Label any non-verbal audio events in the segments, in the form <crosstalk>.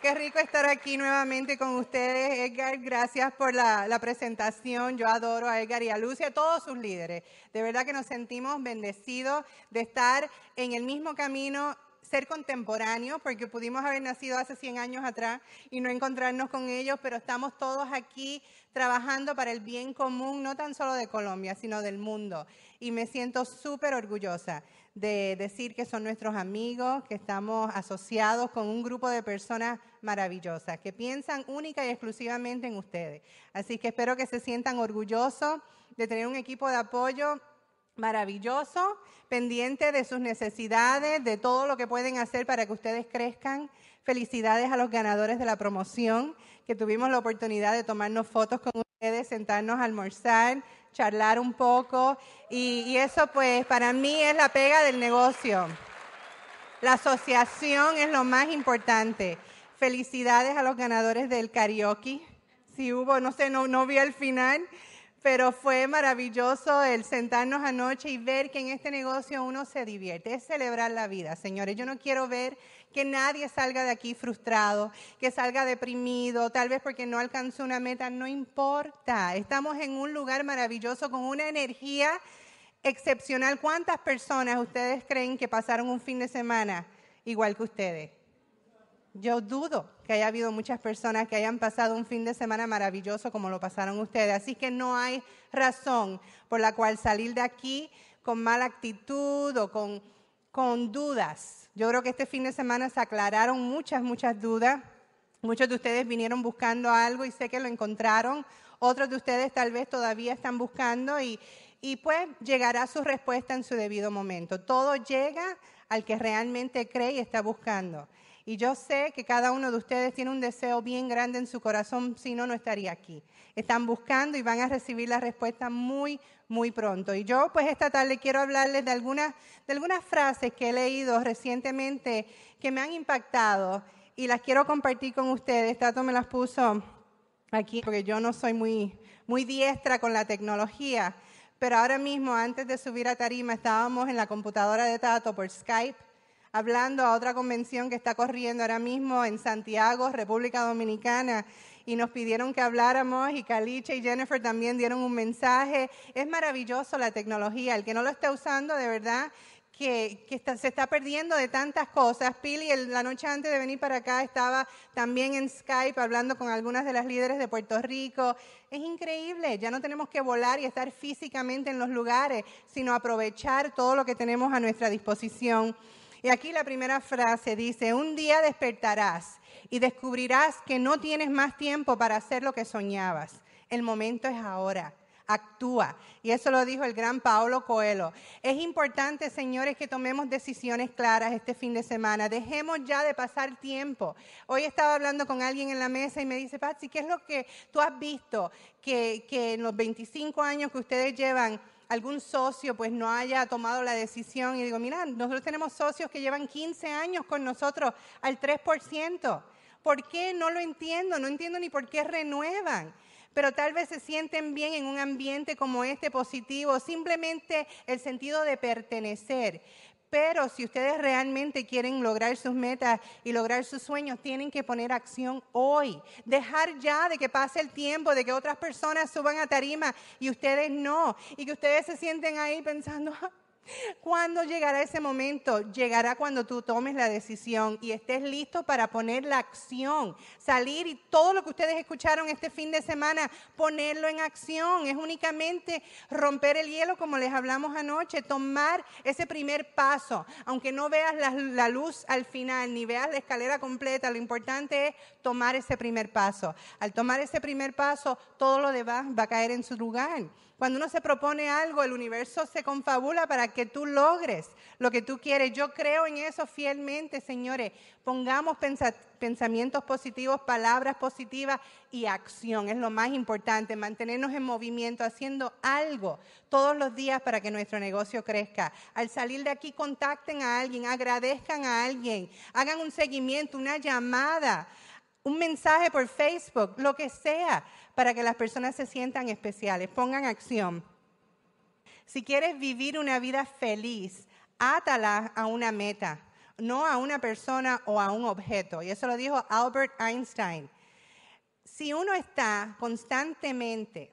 Qué rico estar aquí nuevamente con ustedes, Edgar. Gracias por la, presentación. Yo adoro a Edgar y a Lucia, a todos sus líderes. De verdad que nos sentimos bendecidos de estar en el mismo camino ser contemporáneos, porque pudimos haber nacido hace 100 años atrás y no encontrarnos con ellos, pero estamos todos aquí trabajando para el bien común, no tan solo de Colombia, sino del mundo. Y me siento súper orgullosa de decir que son nuestros amigos, que estamos asociados con un grupo de personas maravillosas, que piensan única y exclusivamente en ustedes. Así que espero que se sientan orgullosos de tener un equipo de apoyo maravilloso, pendiente de sus necesidades, de todo lo que pueden hacer para que ustedes crezcan. Felicidades a los ganadores de la promoción, que tuvimos la oportunidad de tomarnos fotos con ustedes, sentarnos a almorzar, charlar un poco. Y, y eso pues para mí es la pega del negocio. La asociación es lo más importante. Felicidades a los ganadores del karaoke. Si hubo, no sé, no, no vi el final, pero fue maravilloso el sentarnos anoche y ver que en este negocio uno se divierte, es celebrar la vida, señores. Yo no quiero ver que nadie salga de aquí frustrado, que salga deprimido, tal vez porque no alcanzó una meta, no importa. Estamos en un lugar maravilloso con una energía excepcional. ¿Cuántas personas ustedes creen que pasaron un fin de semana igual que ustedes? Yo dudo que haya habido muchas personas que hayan pasado un fin de semana maravilloso como lo pasaron ustedes. Así que no hay razón por la cual salir de aquí con mala actitud o con, con dudas. Yo creo que este fin de semana se aclararon muchas, muchas dudas. Muchos de ustedes vinieron buscando algo y sé que lo encontraron. Otros de ustedes tal vez todavía están buscando y, y pues llegará su respuesta en su debido momento. Todo llega al que realmente cree y está buscando. Y yo sé que cada uno de ustedes tiene un deseo bien grande en su corazón, si no, no estaría aquí. Están buscando y van a recibir la respuesta muy, muy pronto. Y yo, pues esta tarde quiero hablarles de algunas, de algunas frases que he leído recientemente que me han impactado y las quiero compartir con ustedes. Tato me las puso aquí porque yo no soy muy, muy diestra con la tecnología. Pero ahora mismo, antes de subir a tarima, estábamos en la computadora de Tato por Skype hablando a otra convención que está corriendo ahora mismo en Santiago, República Dominicana, y nos pidieron que habláramos y Caliche y Jennifer también dieron un mensaje. Es maravilloso la tecnología, el que no lo esté usando de verdad que, se está perdiendo de tantas cosas. Pili, la noche antes de venir para acá, estaba también en Skype hablando con algunas de las líderes de Puerto Rico. Es increíble, ya no tenemos que volar y estar físicamente en los lugares, sino aprovechar todo lo que tenemos a nuestra disposición. Y aquí la primera frase dice, un día despertarás y descubrirás que no tienes más tiempo para hacer lo que soñabas. El momento es ahora. Actúa. Y eso lo dijo el gran Paulo Coelho. Es importante, señores, que tomemos decisiones claras este fin de semana. Dejemos ya de pasar tiempo. Hoy estaba hablando con alguien en la mesa y me dice, Patsy, ¿qué es lo que tú has visto que, que en los 25 años que ustedes llevan algún socio pues no haya tomado la decisión y digo, mira, nosotros tenemos socios que llevan 15 años con nosotros al 3%. ¿Por qué? No lo entiendo, no entiendo ni por qué renuevan. Pero tal vez se sienten bien en un ambiente como este positivo, simplemente el sentido de pertenecer. Pero si ustedes realmente quieren lograr sus metas y lograr sus sueños, tienen que poner acción hoy. Dejar ya de que pase el tiempo, de que otras personas suban a tarima y ustedes no. Y que ustedes se sienten ahí pensando, ¿Cuándo llegará ese momento? Llegará cuando tú tomes la decisión y estés listo para poner la acción, salir y todo lo que ustedes escucharon este fin de semana, ponerlo en acción. Es únicamente romper el hielo como les hablamos anoche, tomar ese primer paso. Aunque no veas la, luz al final ni veas la escalera completa, lo importante es tomar ese primer paso. Al tomar ese primer paso, todo lo demás va a caer en su lugar. Cuando uno se propone algo, el universo se confabula para que tú logres lo que tú quieres. Yo creo en eso fielmente, señores. Pongamos pensamientos positivos, palabras positivas y acción. Es lo más importante, mantenernos en movimiento, haciendo algo todos los días para que nuestro negocio crezca. Al salir de aquí, contacten a alguien, agradezcan a alguien, hagan un seguimiento, una llamada un mensaje por Facebook, lo que sea, para que las personas se sientan especiales. Pongan acción. Si quieres vivir una vida feliz, átala a una meta. no a una persona o a un objeto. Y eso lo dijo Albert Einstein. Si uno está constantemente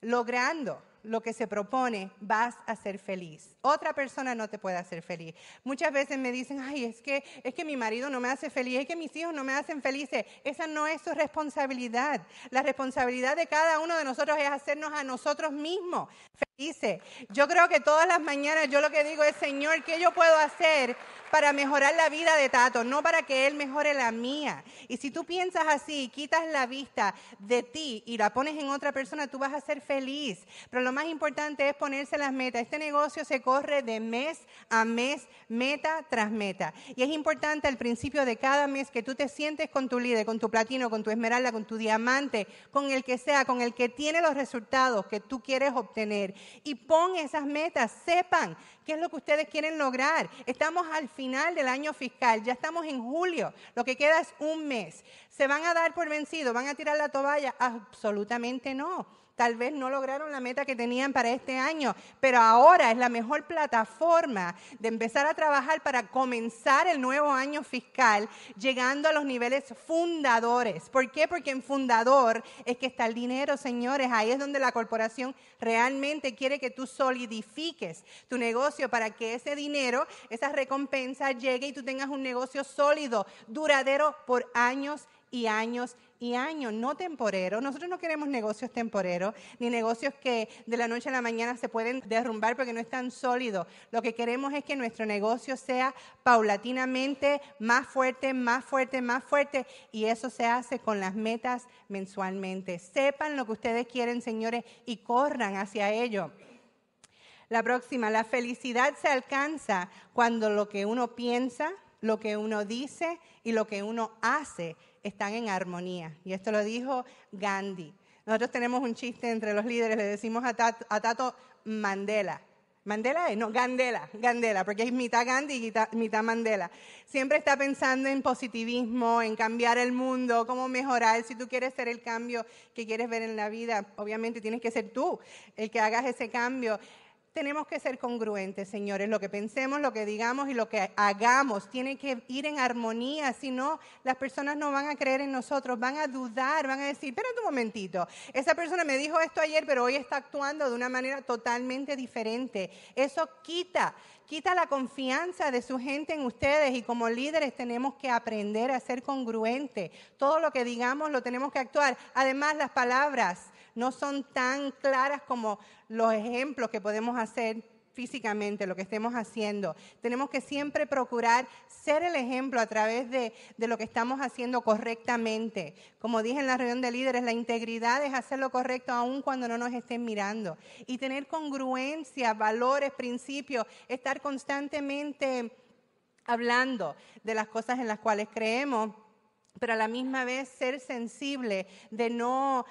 logrando lo que se propone, vas a ser feliz. Otra persona no te puede hacer feliz. Muchas veces me dicen, ay, es que, es que mi marido no me hace feliz, es que mis hijos no me hacen felices. Esa no es su responsabilidad. La responsabilidad de cada uno de nosotros es hacernos a nosotros mismos felices. Yo creo que todas las mañanas yo lo que digo es, Señor, ¿qué yo puedo hacer para mejorar la vida de Tato? No para que él mejore la mía. Y si tú piensas así, quitas la vista de ti y la pones en otra persona, tú vas a ser feliz. Pero lo más importante es ponerse las metas. Este negocio se corre de mes a mes, meta tras meta. Y es importante al principio de cada mes que tú te sientes con tu líder, con tu platino, con tu esmeralda, con tu diamante, con el que sea, con el que tiene los resultados que tú quieres obtener. Y pon esas metas, sepan qué es lo que ustedes quieren lograr. Estamos al final del año fiscal, ya estamos en julio, lo que queda es un mes. ¿Se van a dar por vencido? ¿Van a tirar la toalla? Absolutamente no tal vez no lograron la meta que tenían para este año, pero ahora es la mejor plataforma de empezar a trabajar para comenzar el nuevo año fiscal llegando a los niveles fundadores. ¿Por qué? Porque en fundador es que está el dinero, señores. Ahí es donde la corporación realmente quiere que tú solidifiques tu negocio para que ese dinero, esa recompensa llegue y tú tengas un negocio sólido, duradero por años y años y años, no temporeros. Nosotros no queremos negocios temporeros, ni negocios que de la noche a la mañana se pueden derrumbar porque no están sólidos. Lo que queremos es que nuestro negocio sea paulatinamente más fuerte, más fuerte, más fuerte, y eso se hace con las metas mensualmente. Sepan lo que ustedes quieren, señores, y corran hacia ello. La próxima, la felicidad se alcanza cuando lo que uno piensa, lo que uno dice y lo que uno hace están en armonía. Y esto lo dijo Gandhi. Nosotros tenemos un chiste entre los líderes, le decimos a Tato, Mandela. Mandela es, no, Gandela, Gandela, porque es mitad Gandhi y mitad Mandela. Siempre está pensando en positivismo, en cambiar el mundo, cómo mejorar. Si tú quieres ser el cambio que quieres ver en la vida, obviamente tienes que ser tú el que hagas ese cambio tenemos que ser congruentes, señores. Lo que pensemos, lo que digamos y lo que hagamos tiene que ir en armonía. Si no, las personas no van a creer en nosotros, van a dudar, van a decir, espérate un momentito, esa persona me dijo esto ayer, pero hoy está actuando de una manera totalmente diferente. Eso quita, quita la confianza de su gente en ustedes y como líderes tenemos que aprender a ser congruentes. Todo lo que digamos lo tenemos que actuar. Además, las palabras no son tan claras como los ejemplos que podemos hacer físicamente, lo que estemos haciendo. Tenemos que siempre procurar ser el ejemplo a través de, de, lo que estamos haciendo correctamente. Como dije en la reunión de líderes, la integridad es hacer lo correcto aun cuando no nos estén mirando. Y tener congruencia, valores, principios, estar constantemente hablando de las cosas en las cuales creemos pero a la misma vez ser sensible de no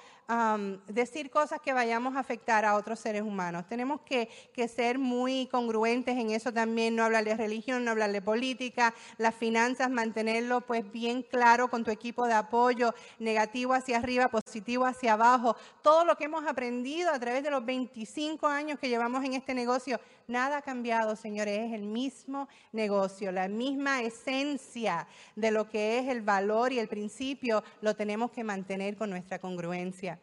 decir cosas que vayamos a afectar a otros seres humanos. Tenemos que, que, ser muy congruentes en eso también, no hablar de religión, no hablar de política, las finanzas, mantenerlo pues bien claro con tu equipo de apoyo, negativo hacia arriba, positivo hacia abajo. Todo lo que hemos aprendido a través de los 25 años que llevamos en este negocio, nada ha cambiado, señores, es el mismo negocio, la misma esencia de lo que es el valor y el principio, lo tenemos que mantener con nuestra congruencia.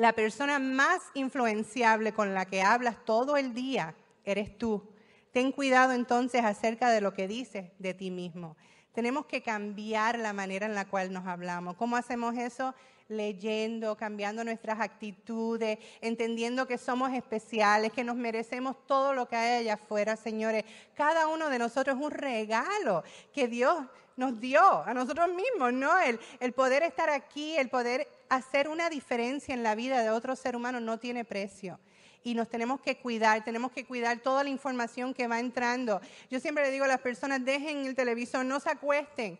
La persona más influenciable con la que hablas todo el día eres tú. Ten cuidado entonces acerca de lo que dices de ti mismo. Tenemos que cambiar la manera en la cual nos hablamos. ¿Cómo hacemos eso? Leyendo, cambiando nuestras actitudes, entendiendo que somos especiales, que nos merecemos todo lo que hay allá afuera, señores. Cada uno de nosotros es un regalo que Dios nos dio a nosotros mismos, ¿no? El, el poder estar aquí, el poder hacer una diferencia en la vida de otro ser humano no tiene precio y nos tenemos que cuidar, tenemos que cuidar toda la información que va entrando. Yo siempre le digo a las personas, dejen el televisor, no se acuesten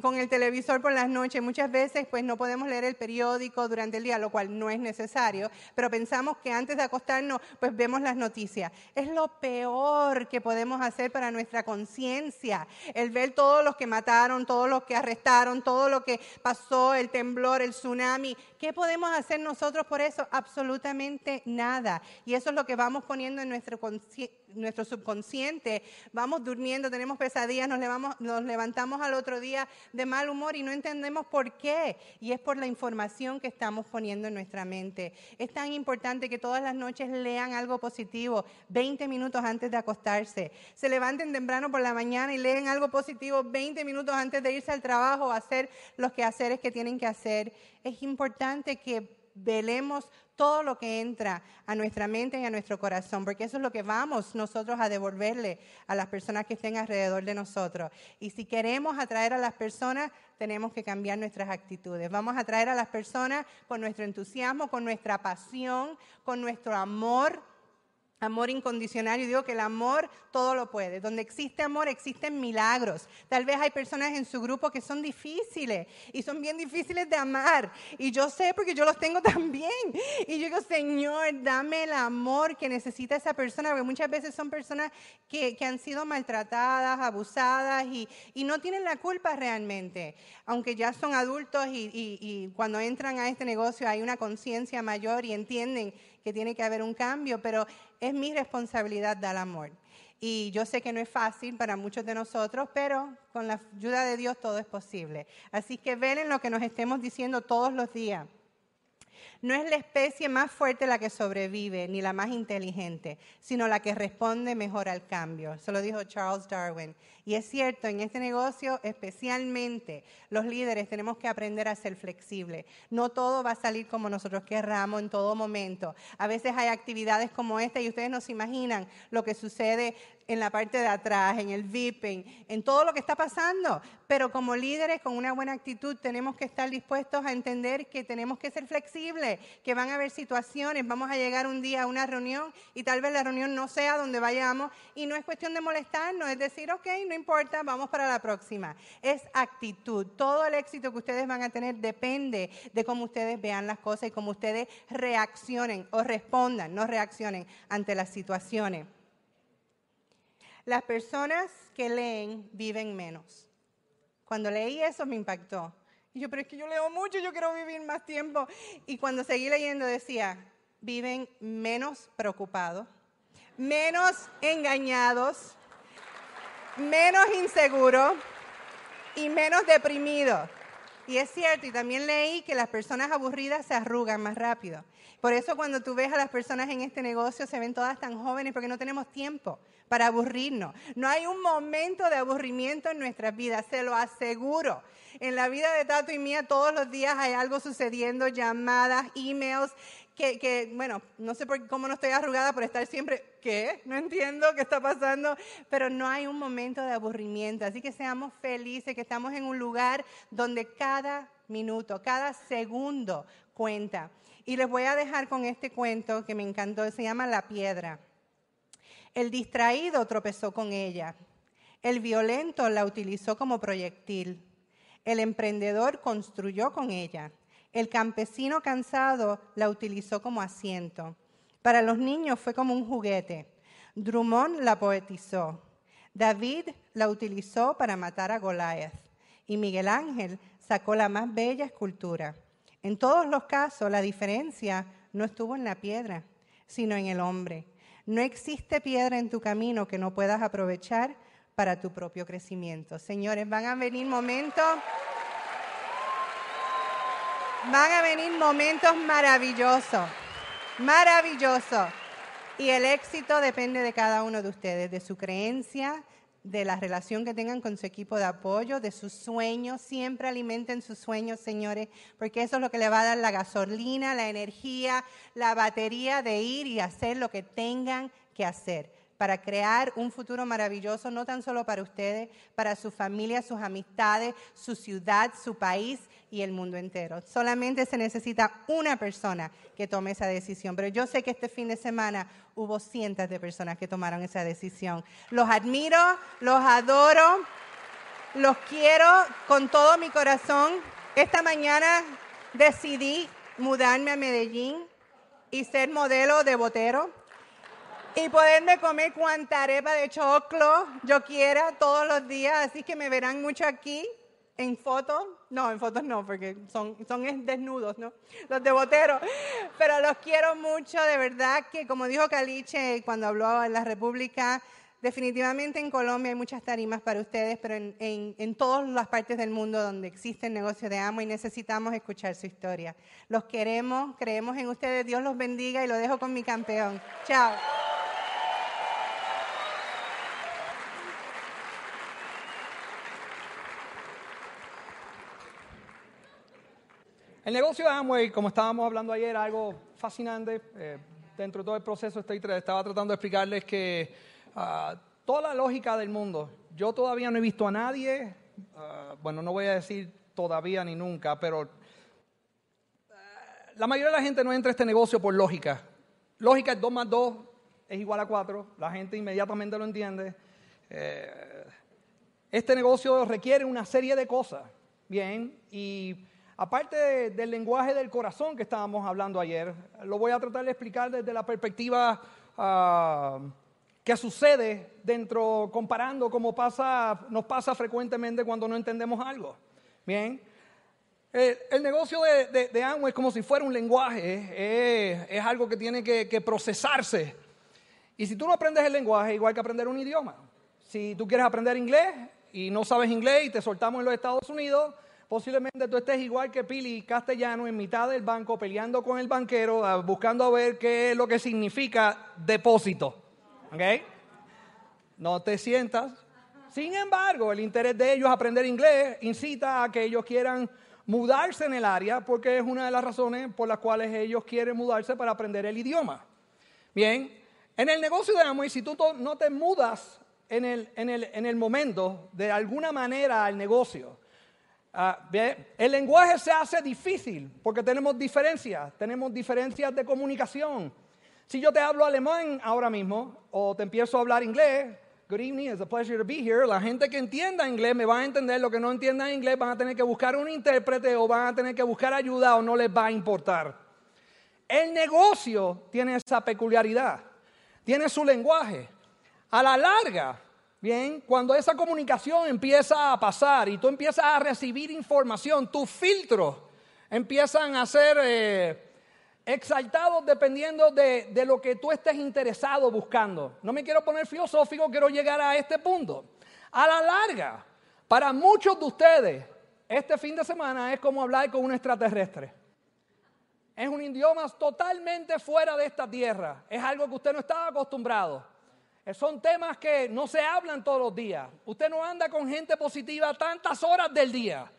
con el televisor por las noches. Muchas veces pues no podemos leer el periódico durante el día, lo cual no es necesario, pero pensamos que antes de acostarnos pues vemos las noticias. Es lo peor que podemos hacer para nuestra conciencia, el ver todos los que mataron, todos los que arrestaron, todo lo que pasó, el temblor, el tsunami. ¿Qué podemos hacer nosotros por eso? Absolutamente nada. Y eso es lo que vamos poniendo en nuestro, nuestro subconsciente. Vamos durmiendo, tenemos pesadillas, nos, levantamos al otro día de mal humor y no entendemos por qué. Y es por la información que estamos poniendo en nuestra mente. Es tan importante que todas las noches lean algo positivo, 20 minutos antes de acostarse. Se levanten temprano por la mañana y leen algo positivo 20 minutos antes de irse al trabajo o hacer los quehaceres que tienen que hacer. Es importante que velemos todo lo que entra a nuestra mente y a nuestro corazón, porque eso es lo que vamos nosotros a devolverle a las personas que estén alrededor de nosotros. Y si queremos atraer a las personas, tenemos que cambiar nuestras actitudes. Vamos a atraer a las personas con nuestro entusiasmo, con nuestra pasión, con nuestro amor Amor incondicional, yo digo que el amor todo lo puede. Donde existe amor existen milagros. Tal vez hay personas en su grupo que son difíciles y son bien difíciles de amar. Y yo sé porque yo los tengo <laughs> también. Y yo digo, Señor, dame el amor que necesita esa persona, porque muchas veces son personas que, han sido maltratadas, abusadas y, no tienen la culpa realmente. Aunque ya son adultos y, y cuando entran a este negocio hay una conciencia mayor y entienden que tiene que haber un cambio, pero es mi responsabilidad dar amor. Y yo sé que no es fácil para muchos de nosotros, pero con la ayuda de Dios todo es posible. Así que ven en lo que nos estemos diciendo todos los días. No es la especie más fuerte la que sobrevive, ni la más inteligente, sino la que responde mejor al cambio. Eso lo dijo Charles Darwin. Y es cierto, en este negocio especialmente los líderes tenemos que aprender a ser flexibles. No todo va a salir como nosotros querramos en todo momento. A veces hay actividades como esta y ustedes no se imaginan lo que sucede en la parte de atrás, en el VIPing, en todo lo que está pasando. Pero como líderes con una buena actitud tenemos que estar dispuestos a entender que tenemos que ser flexibles, que van a haber situaciones, vamos a llegar un día a una reunión y tal vez la reunión no sea donde vayamos y no es cuestión de molestarnos, es decir, ok, no importa, vamos para la próxima. Es actitud. Todo el éxito que ustedes van a tener depende de cómo ustedes vean las cosas y cómo ustedes reaccionen o respondan, no reaccionen ante las situaciones. Las personas que leen viven menos. Cuando leí eso me impactó. Y yo, pero es que yo leo mucho, yo quiero vivir más tiempo. Y cuando seguí leyendo decía, viven menos preocupados, menos engañados, menos inseguro y menos deprimido. Y es cierto, y también leí que las personas aburridas se arrugan más rápido. Por eso cuando tú ves a las personas en este negocio se ven todas tan jóvenes porque no tenemos tiempo para aburrirnos. No hay un momento de aburrimiento en nuestras vidas, se lo aseguro. En la vida de Tato y mía todos los días hay algo sucediendo, llamadas, emails, que, bueno, no sé por, cómo no estoy arrugada por estar siempre, ¿qué? No entiendo qué está pasando, pero no hay un momento de aburrimiento. Así que seamos felices, que estamos en un lugar donde cada minuto, cada segundo cuenta. Y les voy a dejar con este cuento que me encantó, se llama La piedra. El distraído tropezó con ella. El violento la utilizó como proyectil. El emprendedor construyó con ella. El campesino cansado la utilizó como asiento. Para los niños fue como un juguete. Drummond la poetizó. David la utilizó para matar a Goliath. Y Miguel Ángel sacó la más bella escultura. En todos los casos, la diferencia no estuvo en la piedra, sino en el hombre. No existe piedra en tu camino que no puedas aprovechar para tu propio crecimiento. Señores, van a venir momentos Van a venir momentos maravillosos, maravillosos. Y el éxito depende de cada uno de ustedes, de su creencia, de la relación que tengan con su equipo de apoyo, de sus sueños. Siempre alimenten sus sueños, señores, porque eso es lo que le va a dar la gasolina, la energía, la batería de ir y hacer lo que tengan que hacer para crear un futuro maravilloso, no tan solo para ustedes, para su familia, sus amistades, su ciudad, su país y el mundo entero. Solamente se necesita una persona que tome esa decisión. Pero yo sé que este fin de semana hubo cientos de personas que tomaron esa decisión. Los admiro, los adoro, los quiero con todo mi corazón. Esta mañana decidí mudarme a Medellín y ser modelo de botero y poderme comer cuanta arepa de choclo yo quiera todos los días, así que me verán mucho aquí en fotos, no, en fotos no, porque son, son desnudos, ¿no? Los de Botero. Pero los quiero mucho, de verdad que como dijo Caliche cuando habló en la República, definitivamente en Colombia hay muchas tarimas para ustedes, pero en, en, en todas las partes del mundo donde existe el negocio de amo y necesitamos escuchar su historia. Los queremos, creemos en ustedes, Dios los bendiga y lo dejo con mi campeón. Chao. El negocio de Amway, como estábamos hablando ayer, algo fascinante. Eh, dentro de todo el proceso estaba tratando de explicarles que uh, toda la lógica del mundo, yo todavía no he visto a nadie, uh, bueno, no voy a decir todavía ni nunca, pero uh, la mayoría de la gente no entra a este negocio por lógica. Lógica es 2 más 2 es igual a 4, la gente inmediatamente lo entiende. Eh, este negocio requiere una serie de cosas, bien, y Aparte del lenguaje del corazón que estábamos hablando ayer, lo voy a tratar de explicar desde la perspectiva uh, que sucede dentro, comparando como pasa, nos pasa frecuentemente cuando no entendemos algo. Bien, el, negocio de, de, es como si fuera un lenguaje, es, algo que tiene que, que procesarse. Y si tú no aprendes el lenguaje, igual que aprender un idioma. Si tú quieres aprender inglés y no sabes inglés y te soltamos en los Estados Unidos, Posiblemente tú estés igual que Pili Castellano en mitad del banco peleando con el banquero, ah, buscando a ver qué es lo que significa depósito. ¿Ok? No te sientas. Sin embargo, el interés de ellos aprender inglés incita a que ellos quieran mudarse en el área porque es una de las razones por las cuales ellos quieren mudarse para aprender el idioma. Bien, en el negocio de Amway, si tú no te mudas en el, en el, en el momento de alguna manera al negocio, Ah, el lenguaje se hace difícil porque tenemos diferencias, tenemos diferencias de comunicación. Si yo te hablo alemán ahora mismo o te empiezo a hablar inglés, good evening, it's a pleasure to be here, la gente que entienda inglés me va a entender, lo que no entienda inglés van a tener que buscar un intérprete o van a tener que buscar ayuda o no les va a importar. El negocio tiene esa peculiaridad, tiene su lenguaje. A la larga, Bien, cuando esa comunicación empieza a pasar y tú empiezas a recibir información, tus filtros empiezan a ser eh, exaltados dependiendo de, de, lo que tú estés interesado buscando. No me quiero poner filosófico, quiero llegar a este punto. A la larga, para muchos de ustedes, este fin de semana es como hablar con un extraterrestre. Es un idioma totalmente fuera de esta tierra. Es algo que usted no estaba acostumbrado. Son temas que no se hablan todos los días. Usted no anda con gente positiva tantas horas del día.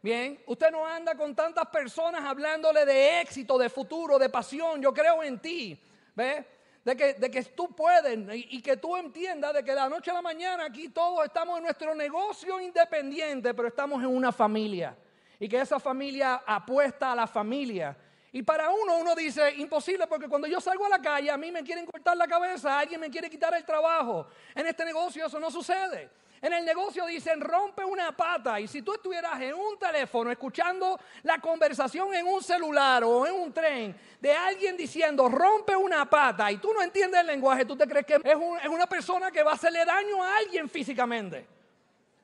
Bien, usted no anda con tantas personas hablándole de éxito, de futuro, de pasión. Yo creo en ti. ¿Ves? De que, de que tú puedes y, y, que tú entiendas de que de la noche a la mañana aquí todos estamos en nuestro negocio independiente, pero estamos en una familia. Y que esa familia apuesta a la familia y para uno, uno dice, imposible, porque cuando yo salgo a la calle, a mí me quieren cortar la cabeza, alguien me quiere quitar el trabajo. En este negocio eso no sucede. En el negocio dicen, rompe una pata. Y si tú estuvieras en un teléfono escuchando la conversación en un celular o en un tren de alguien diciendo, rompe una pata, y tú no entiendes el lenguaje, tú te crees que es, una persona que va a hacerle daño a alguien físicamente.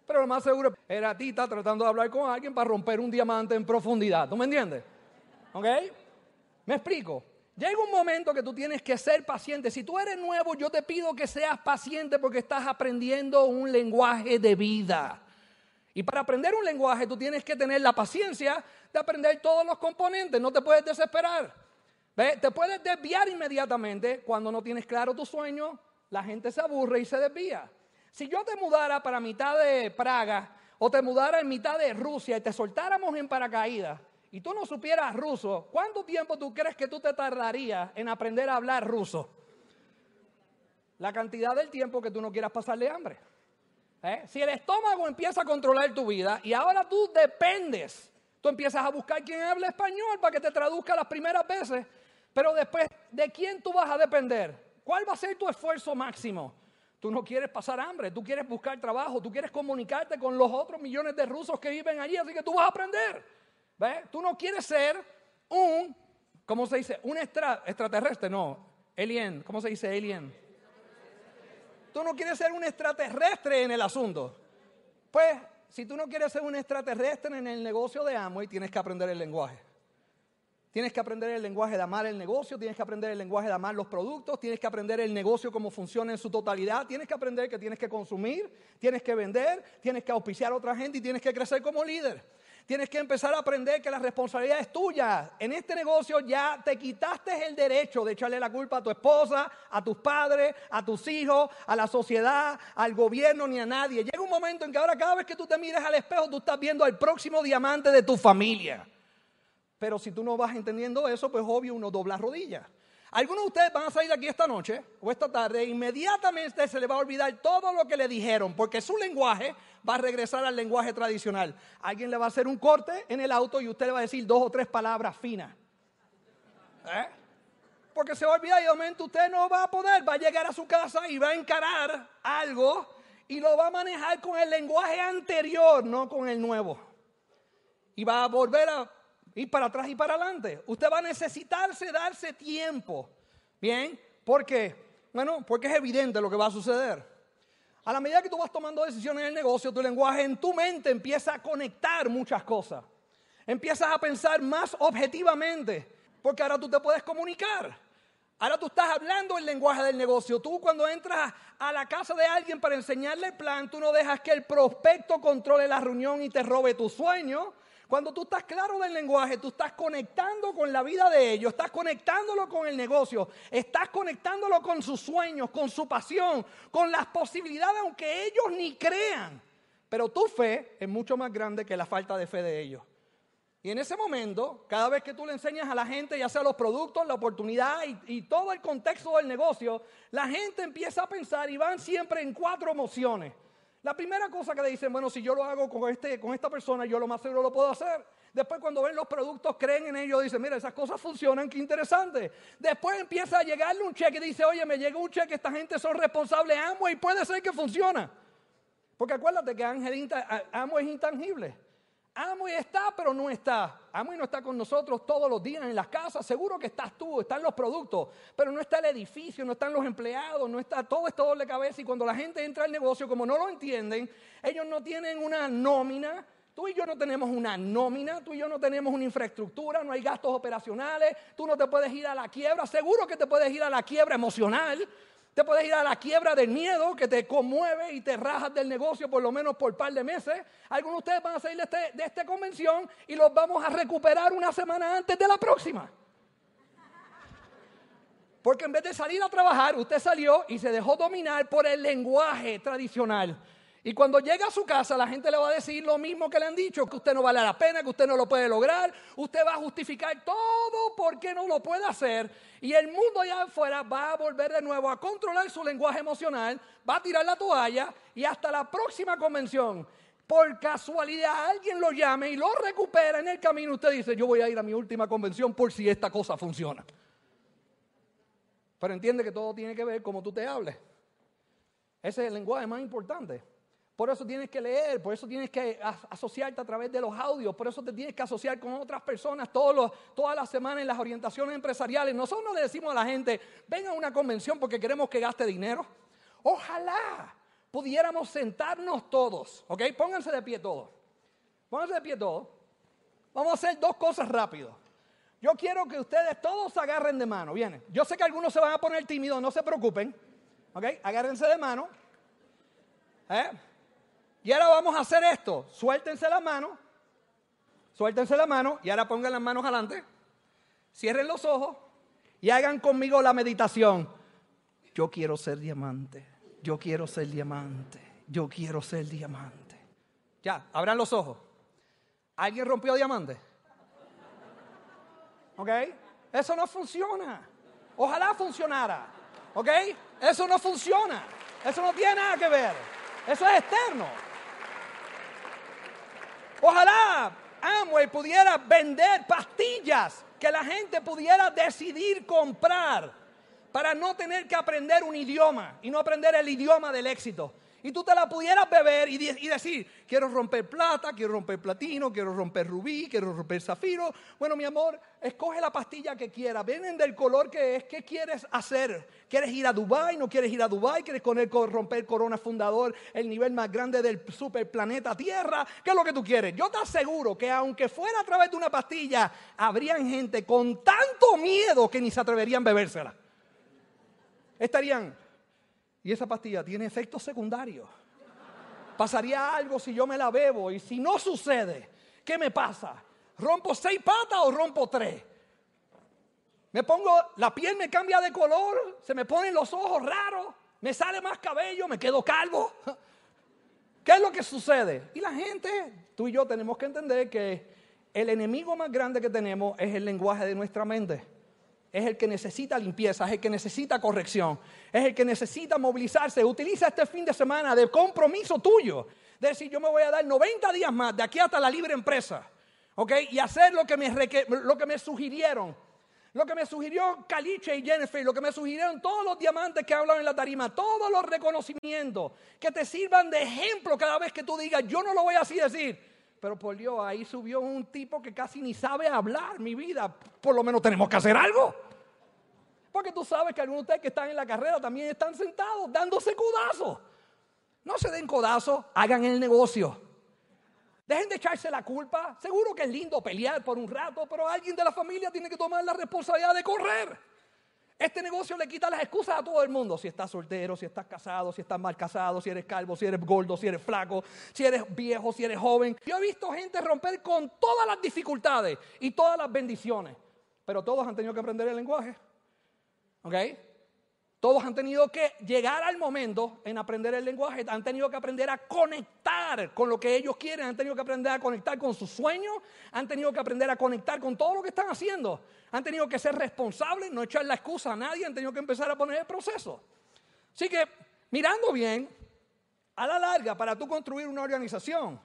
Pero lo más seguro era Tita tratando de hablar con alguien para romper un diamante en profundidad. ¿Tú me entiendes? ¿Ok? ¿Me explico? Llega un momento que tú tienes que ser paciente. Si tú eres nuevo, yo te pido que seas paciente porque estás aprendiendo un lenguaje de vida. Y para aprender un lenguaje tú tienes que tener la paciencia de aprender todos los componentes. No te puedes desesperar. Te puedes desviar inmediatamente cuando no tienes claro tu sueño. La gente se aburre y se desvía. Si yo te mudara para mitad de Praga o te mudara en mitad de Rusia y te soltáramos en paracaídas, y tú no supieras ruso, ¿cuánto tiempo tú crees que tú te tardarías en aprender a hablar ruso? La cantidad del tiempo que tú no quieras pasarle hambre. ¿Eh? Si el estómago empieza a controlar tu vida y ahora tú dependes, tú empiezas a buscar quien hable español para que te traduzca las primeras veces, pero después, ¿de quién tú vas a depender? ¿Cuál va a ser tu esfuerzo máximo? Tú no quieres pasar hambre, tú quieres buscar trabajo, tú quieres comunicarte con los otros millones de rusos que viven allí, así que tú vas a aprender. Tú no quieres ser un, ¿cómo se dice? Un extraterrestre, no. Alien, ¿cómo se dice alien? Tú no quieres ser un extraterrestre en el asunto. Pues si tú no quieres ser un extraterrestre en el negocio de Amway, tienes que aprender el lenguaje. Tienes que aprender el lenguaje de amar el negocio, tienes que aprender el lenguaje de amar los productos, tienes que aprender el negocio cómo funciona en su totalidad, tienes que aprender que tienes que consumir, tienes que vender, tienes que auspiciar a otra gente y tienes que crecer como líder. Tienes que empezar a aprender que la responsabilidad es tuya. En este negocio ya te quitaste el derecho de echarle la culpa a tu esposa, a tus padres, a tus hijos, a la sociedad, al gobierno ni a nadie. Llega un momento en que ahora cada vez que tú te mires al espejo, tú estás viendo al próximo diamante de tu familia. Pero si tú no vas entendiendo eso, pues obvio uno dobla rodillas. Algunos de ustedes van a salir aquí esta noche o esta tarde e inmediatamente se les va a olvidar todo lo que le dijeron, porque su lenguaje va a regresar al lenguaje tradicional. Alguien le va a hacer un corte en el auto y usted le va a decir dos o tres palabras finas. ¿Eh? Porque se va a olvidar y de momento usted no va a poder, va a llegar a su casa y va a encarar algo y lo va a manejar con el lenguaje anterior, no con el nuevo. Y va a volver a ir para atrás y para adelante. Usted va a necesitarse darse tiempo. ¿Bien? ¿Por qué? Bueno, porque es evidente lo que va a suceder. A la medida que tú vas tomando decisiones en el negocio, tu lenguaje en tu mente empieza a conectar muchas cosas. Empiezas a pensar más objetivamente, porque ahora tú te puedes comunicar. Ahora tú estás hablando el lenguaje del negocio. Tú cuando entras a la casa de alguien para enseñarle el plan, tú no dejas que el prospecto controle la reunión y te robe tu sueño. Cuando tú estás claro del lenguaje, tú estás conectando con la vida de ellos, estás conectándolo con el negocio, estás conectándolo con sus sueños, con su pasión, con las posibilidades, aunque ellos ni crean. Pero tu fe es mucho más grande que la falta de fe de ellos. Y en ese momento, cada vez que tú le enseñas a la gente, ya sea los productos, la oportunidad y, y, todo el contexto del negocio, la gente empieza a pensar y van siempre en cuatro emociones. La primera cosa que le dicen, bueno, si yo lo hago con, este, con esta persona, yo lo más seguro lo puedo hacer. Después cuando ven los productos, creen en ellos, dicen, mira, esas cosas funcionan, qué interesante. Después empieza a llegarle un cheque dice, oye, me llegó un cheque, esta gente son responsables, amo y puede ser que funciona. Porque acuérdate que amo es intangible. Amo y está, pero no está. Amo y no está con nosotros todos los días en las casas. Seguro que estás tú, están los productos, pero no está el edificio, no están los empleados, no está todo esto doble cabeza. Y cuando la gente entra al negocio, como no lo entienden, ellos no tienen una nómina. Tú y yo no tenemos una nómina, tú y yo no tenemos una infraestructura, no hay gastos operacionales, tú no te puedes ir a la quiebra, seguro que te puedes ir a la quiebra emocional, te puedes ir a la quiebra del miedo que te conmueve y te rajas del negocio por lo menos por un par de meses. Algunos de ustedes van a salir de, este, de esta convención y los vamos a recuperar una semana antes de la próxima. Porque en vez de salir a trabajar, usted salió y se dejó dominar por el lenguaje tradicional. Y cuando llega a su casa, la gente le va a decir lo mismo que le han dicho, que usted no vale la pena, que usted no lo puede lograr, usted va a justificar todo porque no lo puede hacer. Y el mundo allá afuera va a volver de nuevo a controlar su lenguaje emocional, va a tirar la toalla y hasta la próxima convención, por casualidad alguien lo llame y lo recupera en el camino, usted dice, yo voy a ir a mi última convención por si esta cosa funciona. Pero entiende que todo tiene que ver como tú te hables. Ese es el lenguaje más importante. Por eso tienes que leer, por eso tienes que asociarte a través de los audios, por eso te tienes que asociar con otras personas todas las semanas en las orientaciones empresariales. Nosotros no le decimos a la gente, ven a una convención porque queremos que gaste dinero. Ojalá pudiéramos sentarnos todos, ¿ok? Pónganse de pie todos. Pónganse de pie todos. Vamos a hacer dos cosas rápido. Yo quiero que ustedes todos agarren de mano. Vienen. Yo sé que algunos se van a poner tímidos, no se preocupen. ¿Ok? Agárrense de mano. ¿Eh? Y ahora vamos a hacer esto. Suéltense la mano. Suéltense la mano y ahora pongan las manos adelante. Cierren los ojos y hagan conmigo la meditación. Yo quiero ser diamante. Yo quiero ser diamante. Yo quiero ser diamante. Ya, abran los ojos. ¿Alguien rompió diamante? ¿Ok? Eso no funciona. Ojalá funcionara. ¿Ok? Eso no funciona. Eso no tiene nada que ver. Eso es externo. Ojalá Amway pudiera vender pastillas que la gente pudiera decidir comprar para no tener que aprender un idioma y no aprender el idioma del éxito. Y tú te la pudieras beber y, decir, quiero romper plata, quiero romper platino, quiero romper rubí, quiero romper zafiro. Bueno, mi amor, escoge la pastilla que quieras, vienen del color que es, ¿qué quieres hacer? ¿Quieres ir a Dubai? ¿No quieres ir a Dubai? ¿Quieres romper Corona Fundador, el nivel más grande del superplaneta Tierra? ¿Qué es lo que tú quieres? Yo te aseguro que aunque fuera a través de una pastilla, habrían gente con tanto miedo que ni se atreverían a bebérsela. Estarían y esa pastilla tiene efectos secundarios. Pasaría algo si yo me la bebo y si no sucede, ¿qué me pasa? ¿Rompo seis patas o rompo tres? Me pongo, la piel me cambia de color, se me ponen los ojos raros, me sale más cabello, me quedo calvo. <laughs> ¿Qué es lo que sucede? Y la gente, tú y yo tenemos que entender que el enemigo más grande que tenemos es el lenguaje de nuestra mente es el que necesita limpieza, es el que necesita corrección, es el que necesita movilizarse. Utiliza este fin de semana de compromiso tuyo. De decir, yo me voy a dar 90 días más de aquí hasta la libre empresa. ¿Ok? Y hacer lo que me, sugirieron. Lo que me sugirió Caliche y Jennifer, lo que me sugirieron todos los diamantes que hablan en la tarima, todos los reconocimientos que te sirvan de ejemplo cada vez que tú digas, yo no lo voy así decir. Pero por Dios, ahí subió un tipo que casi ni sabe hablar, mi vida. Por lo menos tenemos que hacer algo. Porque tú sabes que algunos de ustedes que están en la carrera también están sentados dándose codazos. No se den codazos, hagan el negocio. Dejen de echarse la culpa. Seguro que es lindo pelear por un rato, pero alguien de la familia tiene que tomar la responsabilidad de correr. Este negocio le quita las excusas a todo el mundo. Si estás soltero, si estás casado, si estás mal casado, si eres calvo, si eres gordo, si eres flaco, si eres viejo, si eres joven. Yo he visto gente romper con todas las dificultades y todas las bendiciones. Pero todos han tenido que aprender el lenguaje. ¿Ok? Todos han tenido que llegar al momento en aprender el lenguaje, han tenido que aprender a conectar con lo que ellos quieren, han tenido que aprender a conectar con sus sueños, han tenido que aprender a conectar con todo lo que están haciendo, han tenido que ser responsables, no echar la excusa a nadie, han tenido que empezar a poner el proceso. Así que, mirando bien, a la larga, para tú construir una organización,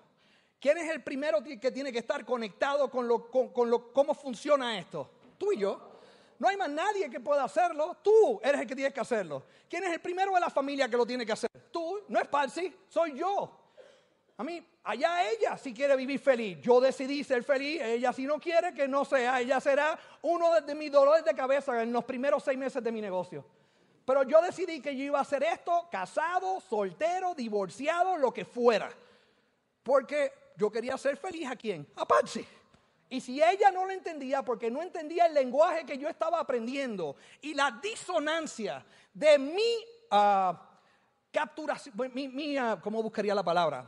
¿quién es el primero que tiene que estar conectado con, lo, con lo, cómo funciona esto? Tú y yo. No hay más nadie que pueda hacerlo. Tú eres el que tienes que hacerlo. ¿Quién es el primero de la familia que lo tiene que hacer? Tú, no es Parsi, soy yo. A mí, allá ella si quiere vivir feliz. Yo decidí ser feliz. Ella si no quiere, que no sea. Ella será uno de mis dolores de cabeza en los primeros seis meses de mi negocio. Pero yo decidí que yo iba a hacer esto casado, soltero, divorciado, lo que fuera. Porque yo quería ser feliz a quién? A Patsy. Y si ella no lo entendía porque no entendía el lenguaje que yo estaba aprendiendo y la disonancia de mi uh, capturación, mi, ah, ¿cómo buscaría la palabra?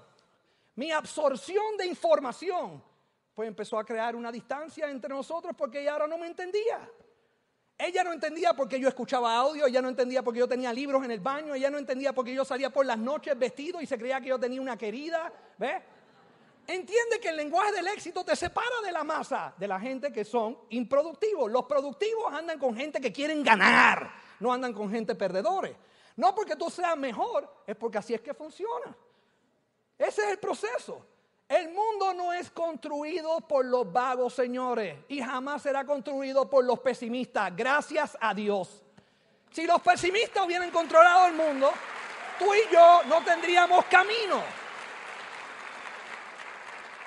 Mi absorción de información, pues empezó a crear una distancia entre nosotros porque ella ahora no me entendía. Ella no entendía porque yo escuchaba audio, ella no entendía porque yo tenía libros en el baño, ella no entendía porque yo salía por las noches vestido y se creía que yo tenía una querida, ¿ves? Entiende que el lenguaje del éxito te separa de la masa, de la gente que son improductivos. Los productivos andan con gente que quieren ganar, no andan con gente perdedores. No porque tú seas mejor, es porque así es que funciona. Ese es el proceso. El mundo no es construido por los vagos, señores, y jamás será construido por los pesimistas, gracias a Dios. Si los pesimistas hubieran controlado el mundo, tú y yo no tendríamos camino.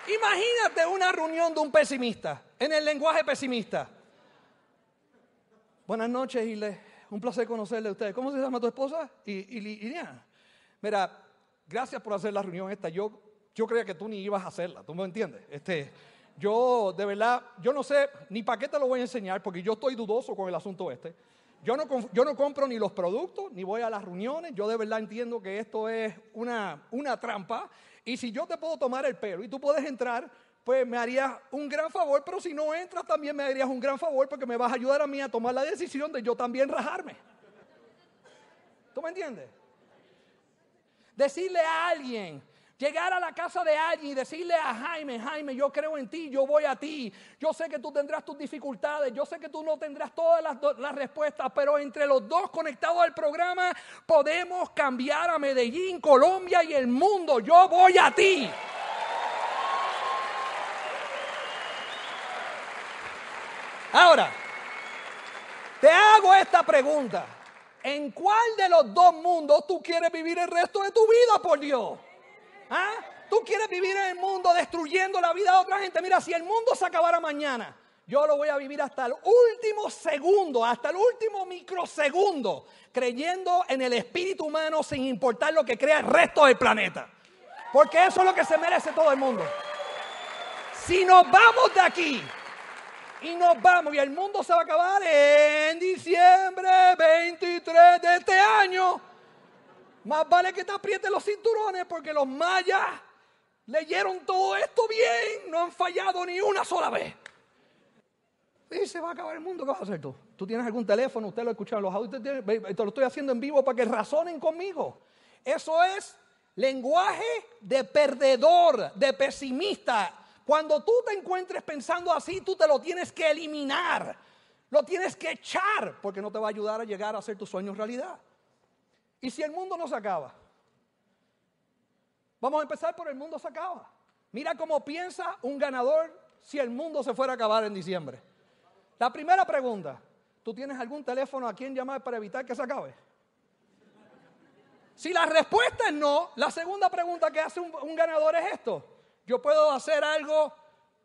Imagínate una reunión de un pesimista, en el lenguaje pesimista. Buenas noches, Ile. Un placer conocerle a usted. ¿Cómo se llama tu esposa? Y, Mira, gracias por hacer la reunión esta. Yo, yo creía que tú ni ibas a hacerla, ¿tú me entiendes? Este, yo, de verdad, yo no sé ni para qué te lo voy a enseñar, porque yo estoy dudoso con el asunto este. Yo no, yo no compro ni los productos, ni voy a las reuniones. Yo de verdad entiendo que esto es una, una trampa y si yo te puedo tomar el pelo y tú puedes entrar, pues me harías un gran favor, pero si no entras también me harías un gran favor porque me vas a ayudar a mí a tomar la decisión de yo también rajarme. ¿Tú me entiendes? Decirle a alguien, Llegar a la casa de alguien y decirle a Jaime, Jaime, yo creo en ti, yo voy a ti. Yo sé que tú tendrás tus dificultades, yo sé que tú no tendrás todas las, las respuestas, pero entre los dos conectados al programa podemos cambiar a Medellín, Colombia y el mundo. Yo voy a ti. Ahora, te hago esta pregunta. ¿En cuál de los dos mundos tú quieres vivir el resto de tu vida, por Dios? ¿Ah? ¿Tú quieres vivir en el mundo destruyendo la vida de otra gente? Mira, si el mundo se acabara mañana, yo lo voy a vivir hasta el último segundo, hasta el último microsegundo, creyendo en el espíritu humano sin importar lo que crea el resto del planeta. Porque eso es lo que se merece todo el mundo. Si nos vamos de aquí y nos vamos y el mundo se va a acabar en diciembre 23 de este año, más vale que te aprieten los cinturones porque los mayas leyeron todo esto bien, no han fallado ni una sola vez. Y se va a acabar el mundo, ¿qué vas a hacer tú? Tú tienes algún teléfono, usted lo escucha en los audios, te lo estoy haciendo en vivo para que razonen conmigo. Eso es lenguaje de perdedor, de pesimista. Cuando tú te encuentres pensando así, tú te lo tienes que eliminar. Lo tienes que echar porque no te va a ayudar a llegar a hacer tus sueños realidad. ¿Y si el mundo no se acaba? Vamos a empezar por el mundo se acaba. Mira cómo piensa un ganador si el mundo se fuera a acabar en diciembre. La primera pregunta, ¿tú tienes algún teléfono a quien llamar para evitar que se acabe? Si la respuesta es no, la segunda pregunta que hace un, ganador es esto. ¿Yo puedo hacer algo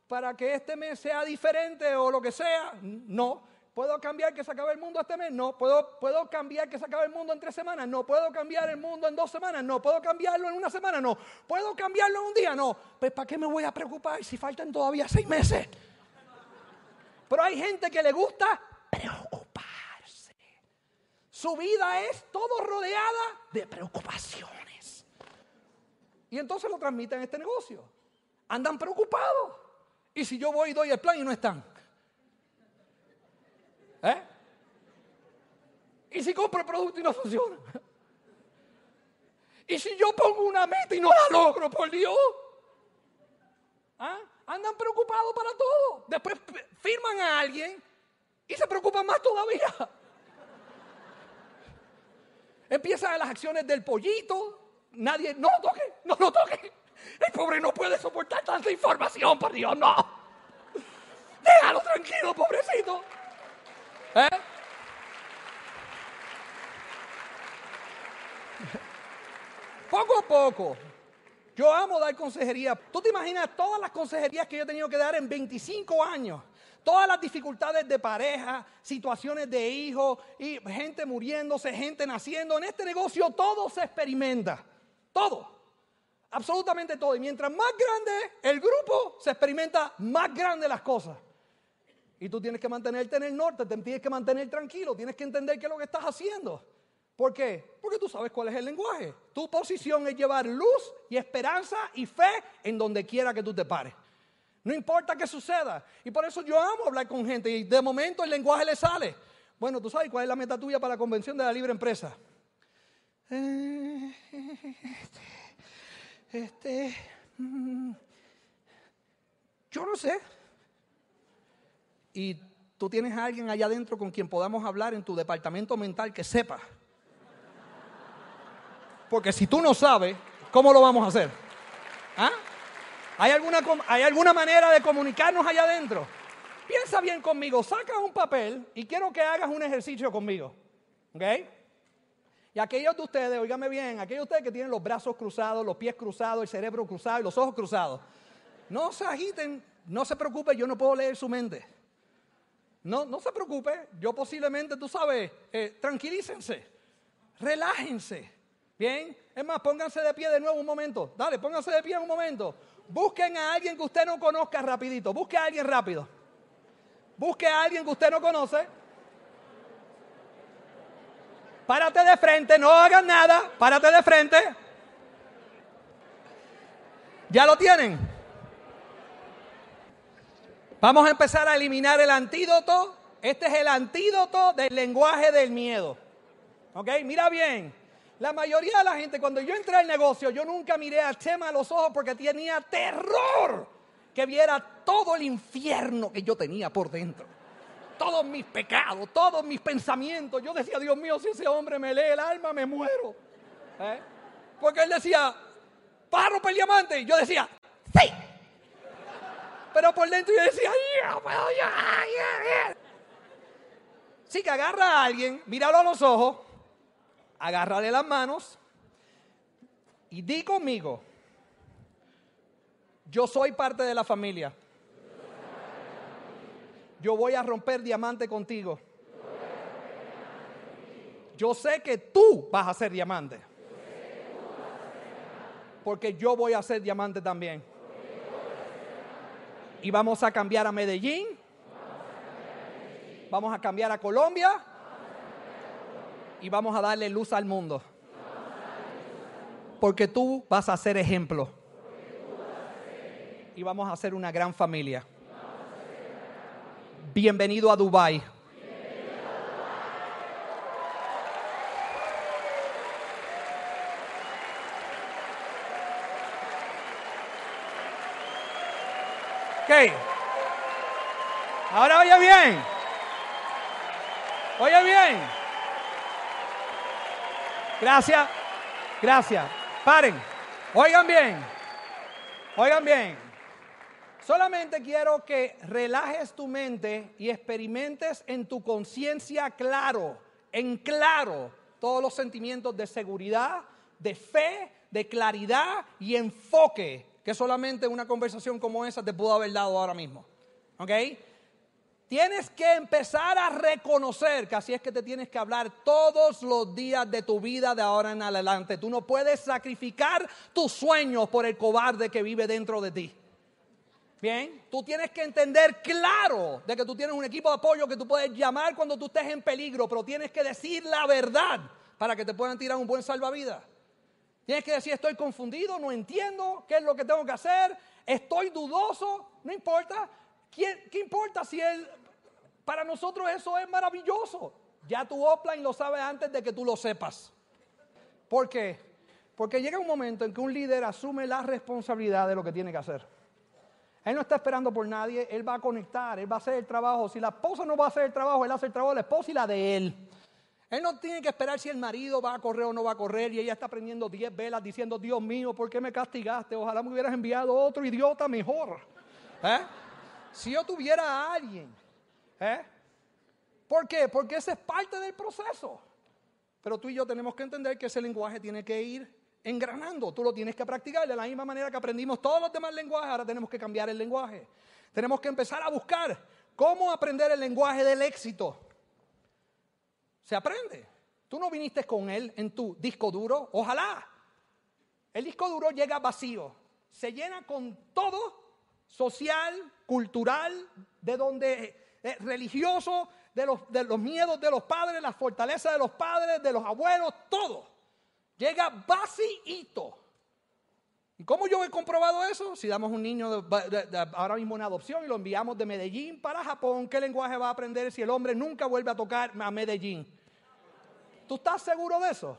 para que este mes sea diferente o lo que sea? No. ¿Puedo cambiar que se acabe el mundo este mes? No. ¿Puedo, ¿Puedo cambiar que se acabe el mundo en tres semanas? No. ¿Puedo cambiar el mundo en dos semanas? No. ¿Puedo cambiarlo en una semana? No. ¿Puedo cambiarlo en un día? No. Pues ¿para qué me voy a preocupar si faltan todavía seis meses? Pero hay gente que le gusta preocuparse. Su vida es todo rodeada de preocupaciones. Y entonces lo transmiten en este negocio. Andan preocupados. Y si yo voy y doy el plan y no están. ¿Eh? ¿Y si compro el producto y no funciona? ¿Y si yo pongo una meta y no la logro, por Dios? ¿Ah? Andan preocupados para todo. Después firman a alguien y se preocupan más todavía. Empiezan las acciones del pollito. Nadie, no lo toque, no lo toque. El pobre no puede soportar tanta información, por Dios, no. Déjalo tranquilo, pobrecito. ¿Eh? Poco a poco. Yo amo dar consejería. ¿Tú te imaginas todas las consejerías que yo he tenido que dar en 25 años? Todas las dificultades de pareja, situaciones de hijos, y gente muriéndose, gente naciendo. En este negocio todo se experimenta. Todo. Absolutamente todo. Y mientras más grande el grupo, se experimenta más grande las cosas. Y tú tienes que mantenerte en el norte, te tienes que mantener tranquilo, tienes que entender qué es lo que estás haciendo. ¿Por qué? Porque tú sabes cuál es el lenguaje. Tu posición es llevar luz y esperanza y fe en donde quiera que tú te pares. No importa qué suceda. Y por eso yo amo hablar con gente y de momento el lenguaje le sale. Bueno, tú sabes cuál es la meta tuya para la convención de la libre empresa. Este, <laughs> este mm, yo no sé y tú tienes a alguien allá adentro con quien podamos hablar en tu departamento mental que sepa. Porque si tú no sabes, ¿cómo lo vamos a hacer? ¿Ah? ¿Hay, alguna, ¿Hay alguna manera de comunicarnos allá adentro? Piensa bien conmigo, saca un papel y quiero que hagas un ejercicio conmigo. ¿Ok? Y aquellos de ustedes, oígame bien, aquellos de ustedes que tienen los brazos cruzados, los pies cruzados, el cerebro cruzado y los ojos cruzados, no se agiten, no se preocupen, yo no puedo leer su mente. No, no se preocupe, yo posiblemente, tú sabes, eh, tranquilícense, relájense. Bien, es más, pónganse de pie de nuevo un momento. Dale, pónganse de pie un momento. Busquen a alguien que usted no conozca rapidito. Busque a alguien rápido. Busque a alguien que usted no conoce. Párate de frente, no hagan nada. Párate de frente. ¿Ya lo tienen? Vamos a empezar a eliminar el antídoto. Este es el antídoto del lenguaje del miedo. ¿Ok? Mira bien. La mayoría de la gente, cuando yo entré al negocio, yo nunca miré a Chema a los ojos porque tenía terror que viera todo el infierno que yo tenía por dentro. Todos mis pecados, todos mis pensamientos. Yo decía, Dios mío, si ese hombre me lee el alma, me muero. ¿Eh? Porque él decía, para el diamante. Y yo decía, sí. Pero por dentro yo decía, Sí, que agarra a alguien, míralo a los ojos agárrale las manos y di conmigo, yo soy parte de la familia. Yo voy a romper diamante contigo. Yo sé que tú vas a ser diamante. Porque yo voy a ser diamante también. Y vamos a cambiar a Medellín. Vamos a cambiar a Colombia. Y vamos a darle luz al mundo. Porque tú vas a ser ejemplo. Y vamos a ser una gran familia. Bienvenido a Dubai. Ahora oye bien. Oye bien. Gracias. Gracias. Paren. Oigan bien. Oigan bien. Solamente quiero que relajes tu mente y experimentes en tu conciencia claro, en claro, todos los sentimientos de seguridad, de fe, de claridad y enfoque que solamente una conversación como esa te pudo haber dado ahora mismo. ¿Ok? Tienes que empezar a reconocer que así es que te tienes que hablar todos los días de tu vida de ahora en adelante. Tú no puedes sacrificar tus sueños por el cobarde que vive dentro de ti. Bien, tú tienes que entender claro de que tú tienes un equipo de apoyo que tú puedes llamar cuando tú estés en peligro, pero tienes que decir la verdad para que te puedan tirar un buen salvavidas. Tienes que decir, estoy confundido, no entiendo qué es lo que tengo que hacer, estoy dudoso, no importa. ¿Qué, qué importa si él, para nosotros eso es maravilloso? Ya tu offline lo sabe antes de que tú lo sepas. ¿Por qué? Porque llega un momento en que un líder asume la responsabilidad de lo que tiene que hacer. Él no está esperando por nadie, él va a conectar, él va a hacer el trabajo. Si la esposa no va a hacer el trabajo, él hace el trabajo de la esposa y la de él. Él no tiene que esperar si el marido va a correr o no va a correr y ella está prendiendo 10 velas diciendo, Dios mío, ¿por qué me castigaste? Ojalá me hubieras enviado otro idiota mejor. ¿Eh? Si yo tuviera a alguien. ¿eh? ¿Por qué? Porque ese es parte del proceso. Pero tú y yo tenemos que entender que ese lenguaje tiene que ir engranando. Tú lo tienes que practicar de la misma manera que aprendimos todos los demás lenguajes. Ahora tenemos que cambiar el lenguaje. Tenemos que empezar a buscar cómo aprender el lenguaje del éxito. Se aprende. Tú no viniste con él en tu disco duro. Ojalá. El disco duro llega vacío. Se llena con todo social, cultural, de donde eh, religioso, de los, de los miedos de los padres, las fortalezas de los padres, de los abuelos, todo. Llega vacío. ¿Y cómo yo he comprobado eso? Si damos un niño ahora mismo en adopción y lo enviamos de Medellín para Japón, ¿qué lenguaje va a aprender si el hombre nunca vuelve a tocar a Medellín? ¿Tú estás seguro de eso?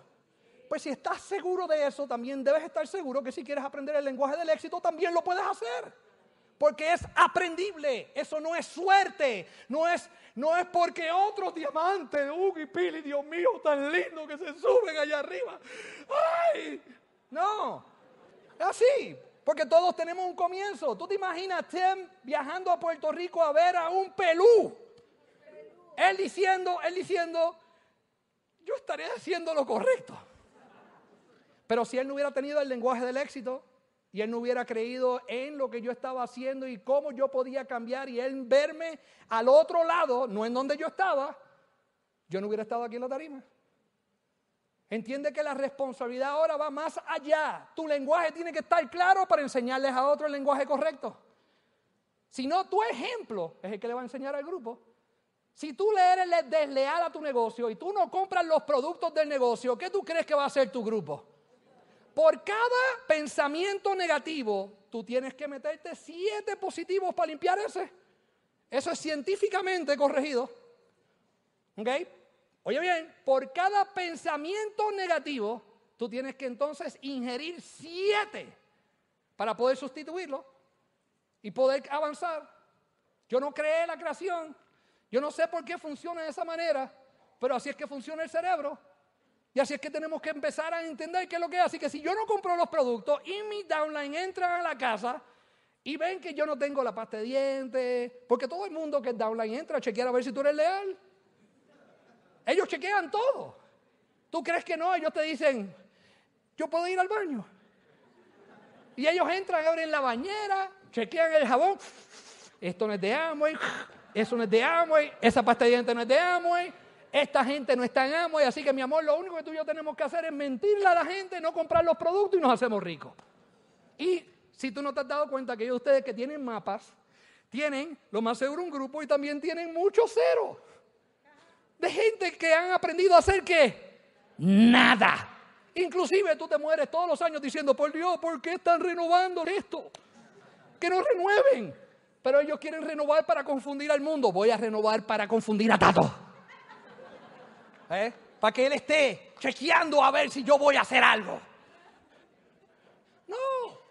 Pues si estás seguro de eso, también debes estar seguro que si quieres aprender el lenguaje del éxito, también lo puedes hacer. Porque es aprendible, eso no es suerte, no es, no es porque otros diamantes, Hugo y Pili, Dios mío, tan lindo que se suben allá arriba. ¡Ay! No, así, porque todos tenemos un comienzo. ¿Tú te imaginas Tim viajando a Puerto Rico a ver a un pelú? Él diciendo, él diciendo, yo estaré haciendo lo correcto. Pero si él no hubiera tenido el lenguaje del éxito y él no hubiera creído en lo que yo estaba haciendo y cómo yo podía cambiar y él verme al otro lado, no en donde yo estaba, yo no hubiera estado aquí en la tarima. Entiende que la responsabilidad ahora va más allá. Tu lenguaje tiene que estar claro para enseñarles a otro el lenguaje correcto. Si no, tu ejemplo es el que le va a enseñar al grupo. Si tú le eres desleal a tu negocio y tú no compras los productos del negocio, ¿qué tú crees que va a hacer tu grupo? Por cada pensamiento negativo, tú tienes que meterte siete positivos para limpiar ese. Eso es científicamente corregido. ¿Ok? Oye bien, por cada pensamiento negativo, tú tienes que entonces ingerir siete para poder sustituirlo y poder avanzar. Yo no creé la creación, yo no sé por qué funciona de esa manera, pero así es que funciona el cerebro. Y así es que tenemos que empezar a entender qué es lo que es. Así que si yo no compro los productos y mi downline entra a la casa y ven que yo no tengo la pasta de dientes, porque todo el mundo que es downline entra a chequear a ver si tú eres leal. Ellos chequean todo. ¿Tú crees que no? Ellos te dicen, yo puedo ir al baño. Y ellos entran, abren la bañera, chequean el jabón. Esto no es de Amway, eso no es de Amway, esa pasta de dientes no es de Amway, esta gente no está en Amway, así que mi amor, lo único que tú y yo tenemos que hacer es mentirle a la gente, no comprar los productos y nos hacemos ricos. Y si tú no te has dado cuenta que ellos ustedes que tienen mapas, tienen lo más seguro un grupo y también tienen muchos ceros. De gente que han aprendido a hacer qué? Nada. Inclusive tú te mueres todos los años diciendo, por Dios, ¿por qué están renovando esto? Que no renueven. Pero ellos quieren renovar para confundir al mundo. Voy a renovar para confundir a Tato. ¿Eh? Para que él esté chequeando a ver si yo voy a hacer algo.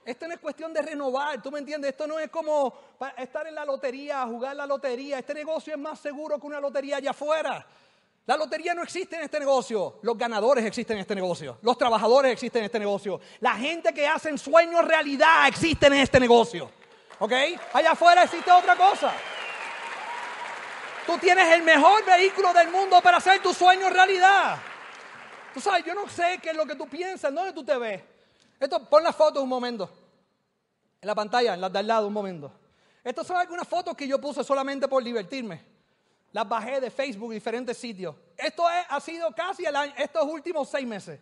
Esto no es cuestión de renovar, ¿tú me entiendes? Esto no es como estar en la lotería, jugar la lotería. Este negocio es más seguro que una lotería allá afuera. La lotería no existe en este negocio. Los ganadores existen en este negocio. Los trabajadores existen en este negocio. La gente que hace sueños realidad existe en este negocio. ¿Ok? Allá afuera existe otra cosa. Tú tienes el mejor vehículo del mundo para hacer tus sueños realidad. Tú sabes, yo no sé qué es lo que tú piensas, ¿dónde tú te ves? Esto, pon las fotos un momento. En la pantalla, en las de al lado, un momento. Estas son algunas fotos que yo puse solamente por divertirme. Las bajé de Facebook, diferentes sitios. Esto ha sido casi el año, estos últimos seis meses.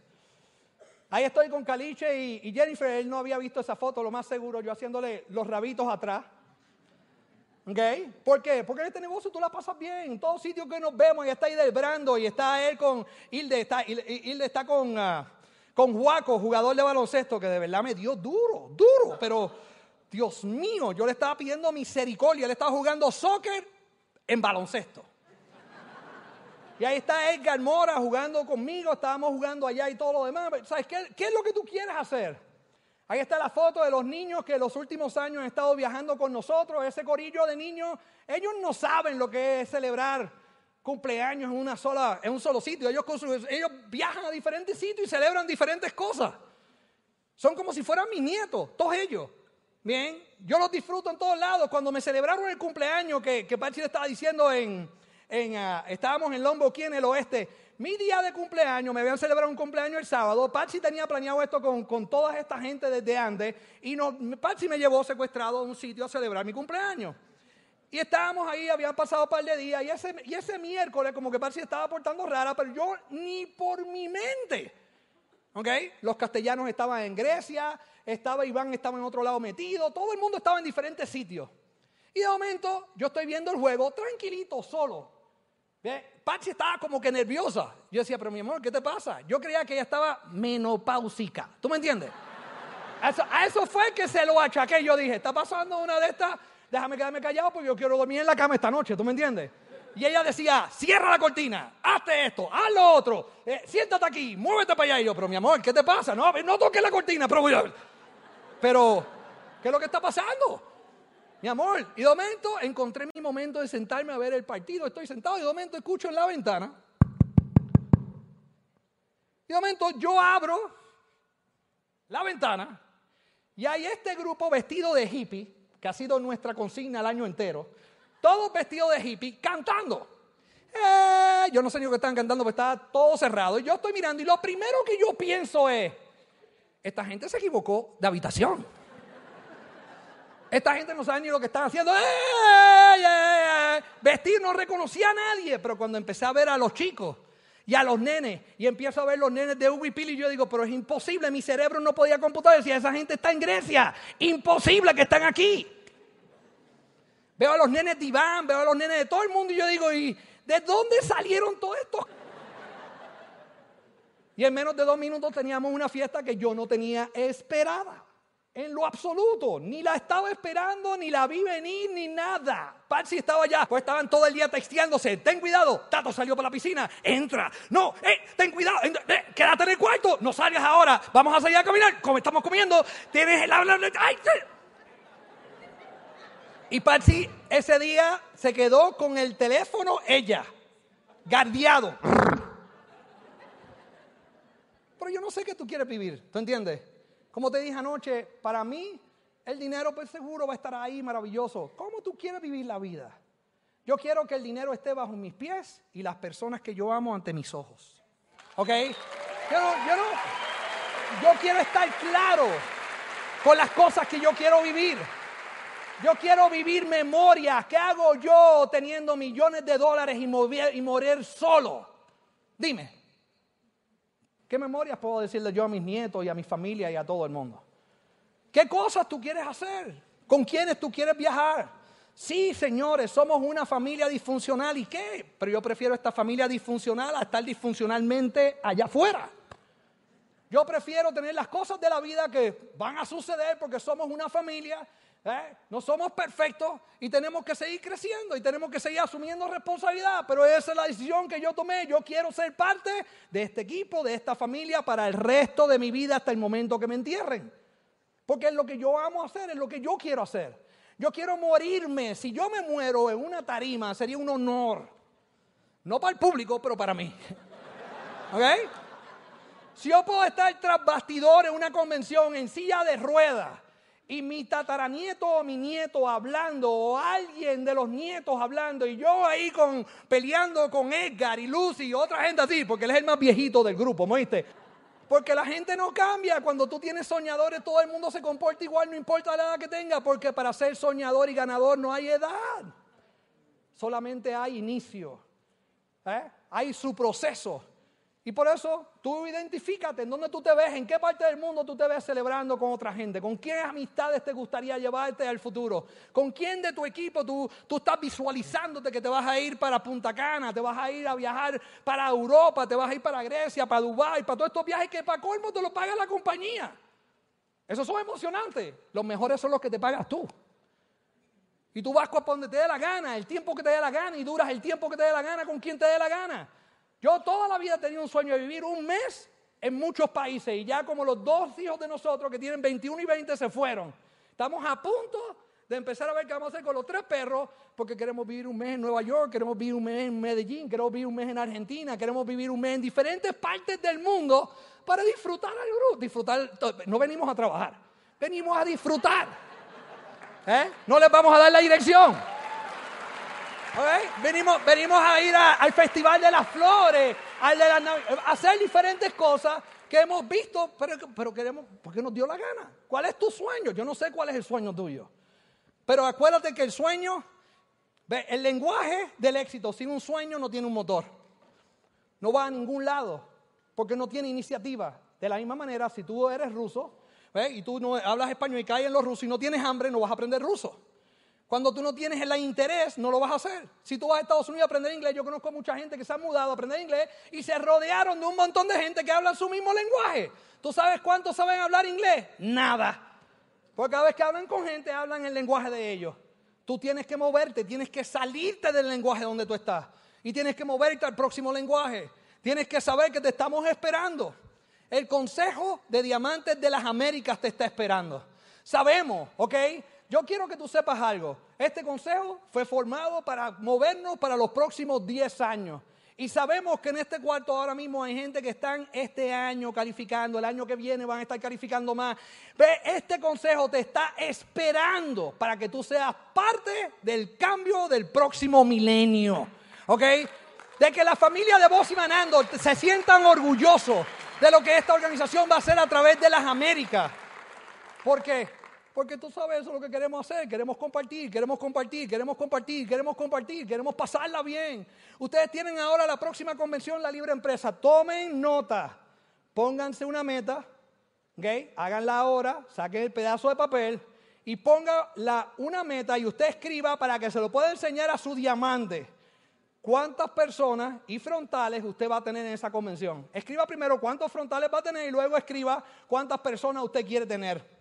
Ahí estoy con Caliche y, Jennifer. Él no había visto esa foto, lo más seguro, yo haciéndole los rabitos atrás. ¿Ok? ¿Por qué? Porque en este negocio tú la pasas bien. En todos sitios que nos vemos, y está ahí del Brando, y está él con. Hilde está, Hilde está con, uh, con Juaco, jugador de baloncesto, que de verdad me dio duro, duro. Pero, Dios mío, yo le estaba pidiendo misericordia. Él estaba jugando soccer en baloncesto. Y ahí está Edgar Mora jugando conmigo, estábamos jugando allá y todo lo demás. ¿Sabes qué, qué es lo que tú quieres hacer? Ahí está la foto de los niños que los últimos años han estado viajando con nosotros, ese corillo de niños. Ellos no saben lo que es celebrar cumpleaños en, una sola, en un solo sitio. Ellos, ellos viajan a diferentes sitios y celebran diferentes cosas. Son como si fueran mis nietos, todos ellos. Bien, yo los disfruto en todos lados. Cuando me celebraron el cumpleaños, que, que Pachi le estaba diciendo en, en ah, estábamos en Lombo, aquí en el oeste, mi día de cumpleaños, me habían celebrado un cumpleaños el sábado. Pachi tenía planeado esto con, con toda esta gente desde antes. Y no, Pachi me llevó secuestrado a un sitio a celebrar mi cumpleaños. Y estábamos ahí, habían pasado un par de días. Y ese, y ese miércoles, como que Pachi estaba portando rara, pero yo ni por mi mente. ¿Ok? Los castellanos estaban en Grecia, estaba Iván, estaba en otro lado metido, todo el mundo estaba en diferentes sitios. Y de momento yo estoy viendo el juego tranquilito, solo. Pachi estaba como que nerviosa. Yo decía, pero mi amor, ¿qué te pasa? Yo creía que ella estaba menopáusica. ¿Tú me entiendes? A eso, fue que se lo achaqué. Yo dije, está pasando una de estas, déjame quedarme callado porque yo quiero dormir en la cama esta noche. ¿Tú me entiendes? Y ella decía, cierra la cortina, hazte esto, haz lo otro, eh, siéntate aquí, muévete para allá. Y yo, pero mi amor, ¿qué te pasa? No, no toques la cortina, pero pero, ¿qué es lo que está pasando? Mi amor, y de momento encontré mi momento de sentarme a ver el partido. Estoy sentado y de momento escucho en la ventana. Y de momento yo abro la ventana y hay este grupo vestido de hippie, que ha sido nuestra consigna el año entero, todos vestidos de hippie cantando. Eh, yo no sé ni lo que están cantando, pero está todo cerrado. Y yo estoy mirando y lo primero que yo pienso es, esta gente se equivocó de habitación. Esta gente no sabe ni lo que están haciendo. Vestir no reconocía a nadie, pero cuando empecé a ver a los chicos y a los nenes, y empiezo a ver los nenes de Ubi y yo digo, pero es imposible, mi cerebro no podía computar. Decía, esa gente está en Grecia, imposible que están aquí. Veo a los nenes de Iván, veo a los nenes de todo el mundo y yo digo, ¿y de dónde salieron todos estos? Y en menos de dos minutos teníamos una fiesta que yo no tenía esperada. En lo absoluto. Ni la estaba esperando, ni la vi venir, ni nada. Patsy estaba allá. Pues estaban todo el día texteándose. Ten cuidado. Tato salió para la piscina. Entra. No, eh, ten cuidado. Eh, quédate en el cuarto. No salgas ahora. Vamos a salir a caminar. Como estamos comiendo. Tienes el... Ay, y Patsy ese día se quedó con el teléfono ella. Guardiado. Pero yo no sé qué tú quieres vivir, ¿tú entiendes? Como te dije anoche, para mí el dinero pues seguro va a estar ahí maravilloso. ¿Cómo tú quieres vivir la vida? Yo quiero que el dinero esté bajo mis pies y las personas que yo amo ante mis ojos. ¿Ok? Yo no, yo no, yo quiero estar claro con las cosas que yo quiero vivir. Yo quiero vivir memorias. ¿Qué hago yo teniendo millones de dólares y, morir, y morir solo? Dime. ¿Qué memorias puedo decirle yo a mis nietos y a mi familia y a todo el mundo? ¿Qué cosas tú quieres hacer? ¿Con quiénes tú quieres viajar? Sí, señores, somos una familia disfuncional. ¿Y qué? Pero yo prefiero esta familia disfuncional a estar disfuncionalmente allá afuera. Yo prefiero tener las cosas de la vida que van a suceder porque somos una familia, ¿eh? no somos perfectos y tenemos que seguir creciendo y tenemos que seguir asumiendo responsabilidad. Pero esa es la decisión que yo tomé. Yo quiero ser parte de este equipo, de esta familia para el resto de mi vida hasta el momento que me entierren. Porque es lo que yo amo hacer, es lo que yo quiero hacer. Yo quiero morirme. Si yo me muero en una tarima, sería un honor. No para el público, pero para mí. <laughs> ¿Ok? Si yo puedo estar tras bastidor en una convención en silla de ruedas y mi tataranieto o mi nieto hablando o alguien de los nietos hablando y yo ahí con, peleando con Edgar y Lucy y otra gente así, porque él es el más viejito del grupo, ¿me oíste? Porque la gente no cambia. Cuando tú tienes soñadores, todo el mundo se comporta igual, no importa la edad que tenga, porque para ser soñador y ganador no hay edad. Solamente hay inicio. ¿eh? Hay su proceso. Y por eso tú identifícate en dónde tú te ves, en qué parte del mundo tú te ves celebrando con otra gente, con qué amistades te gustaría llevarte al futuro, con quién de tu equipo tú, tú estás visualizándote que te vas a ir para Punta Cana, te vas a ir a viajar para Europa, te vas a ir para Grecia, para Dubái, para todos estos viajes que para colmo te lo paga la compañía. Esos son emocionantes. Los mejores son los que te pagas tú. Y tú vas donde te dé la gana, el tiempo que te dé la gana y duras el tiempo que te dé la gana con quien te dé la gana. Yo toda la vida tenido un sueño de vivir un mes en muchos países y ya como los dos hijos de nosotros que tienen 21 y 20 se fueron. Estamos a punto de empezar a ver qué vamos a hacer con los tres perros porque queremos vivir un mes en Nueva York, queremos vivir un mes en Medellín, queremos vivir un mes en Argentina, queremos vivir un mes en diferentes partes del mundo para disfrutar al grupo. Disfrutar, no venimos a trabajar, venimos a disfrutar. ¿Eh? No les vamos a dar la dirección. Venimos, venimos a ir al Festival de las Flores, al de a hacer diferentes cosas que hemos visto, pero, pero queremos, porque nos dio la gana. ¿Cuál es tu sueño? Yo no sé cuál es el sueño tuyo. Pero acuérdate que el sueño, el lenguaje del éxito sin un sueño no tiene un motor. No va a ningún lado, porque no tiene iniciativa. De la misma manera, si tú eres ruso y tú no hablas español y caes en los rusos y no tienes hambre, no vas a aprender ruso. Cuando tú no tienes el interés, no lo vas a hacer. Si tú vas a Estados Unidos a aprender inglés, yo conozco mucha gente que se ha mudado a aprender inglés y se rodearon de un montón de gente que habla su mismo lenguaje. ¿Tú sabes cuántos saben hablar inglés? Nada. Porque cada vez que hablan con gente, hablan el lenguaje de ellos. Tú tienes que moverte, tienes que salirte del lenguaje donde tú estás. Y tienes que moverte al próximo lenguaje. Tienes que saber que te estamos esperando. El Consejo de Diamantes de las Américas te está esperando. Sabemos, ¿ok? Yo quiero que tú sepas algo. Este consejo fue formado para movernos para los próximos 10 años. Y sabemos que en este cuarto ahora mismo hay gente que están este año calificando, el año que viene van a estar calificando más. Este consejo te está esperando para que tú seas parte del cambio del próximo milenio. ¿Ok? De que la familia de Vos y Manando se sientan orgullosos de lo que esta organización va a hacer a través de las Américas. ¿Por qué? Porque tú sabes eso es lo que queremos hacer. Queremos compartir, queremos compartir, queremos compartir, queremos compartir, queremos pasarla bien. Ustedes tienen ahora la próxima convención, la libre empresa. Tomen nota, pónganse una meta, ¿okay? háganla ahora, saquen el pedazo de papel y ponga la, una meta y usted escriba para que se lo pueda enseñar a su diamante. ¿Cuántas personas y frontales usted va a tener en esa convención? Escriba primero cuántos frontales va a tener y luego escriba cuántas personas usted quiere tener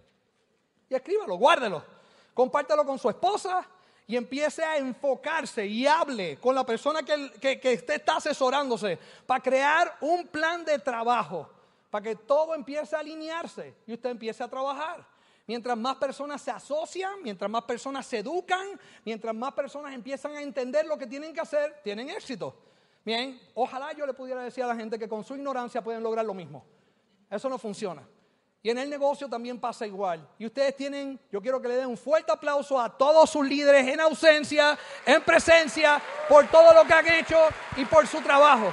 y escríbalo, guárdelo. Compártelo con su esposa y empiece a enfocarse y hable con la persona que, que, usted está asesorándose para crear un plan de trabajo, para que todo empiece a alinearse y usted empiece a trabajar. Mientras más personas se asocian, mientras más personas se educan, mientras más personas empiezan a entender lo que tienen que hacer, tienen éxito. Bien, ojalá yo le pudiera decir a la gente que con su ignorancia pueden lograr lo mismo. Eso no funciona. Y en el negocio también pasa igual. Y ustedes tienen, yo quiero que le den un fuerte aplauso a todos sus líderes en ausencia, en presencia, por todo lo que han hecho y por su trabajo.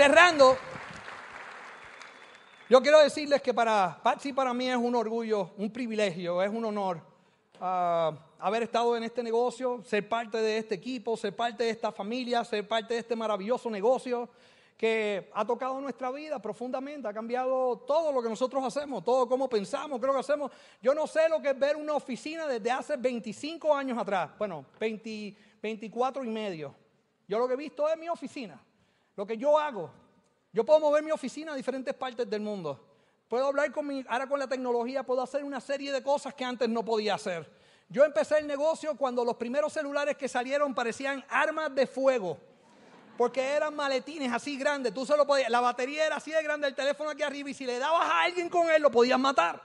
cerrando, yo quiero decirles que para Patsy para mí es un orgullo, un privilegio, es un honor ah, haber estado en este negocio, ser parte de este equipo, ser parte de esta familia, ser parte de este maravilloso negocio que ha tocado nuestra vida profundamente, ha cambiado todo lo que nosotros hacemos, todo cómo pensamos, creo que hacemos. Yo no sé lo que es ver una oficina desde hace 25 años atrás, bueno, 24 y medio. Yo lo que he visto es mi oficina, lo que yo hago. Yo puedo mover mi oficina a diferentes partes del mundo. Puedo hablar con mi, ahora con la tecnología, puedo hacer una serie de cosas que antes no podía hacer. Yo empecé el negocio cuando los primeros celulares que salieron parecían armas de fuego porque eran maletines así grandes. Tú solo podías, la batería era así de grande, el teléfono aquí arriba, y si le dabas a alguien con él, lo podías matar.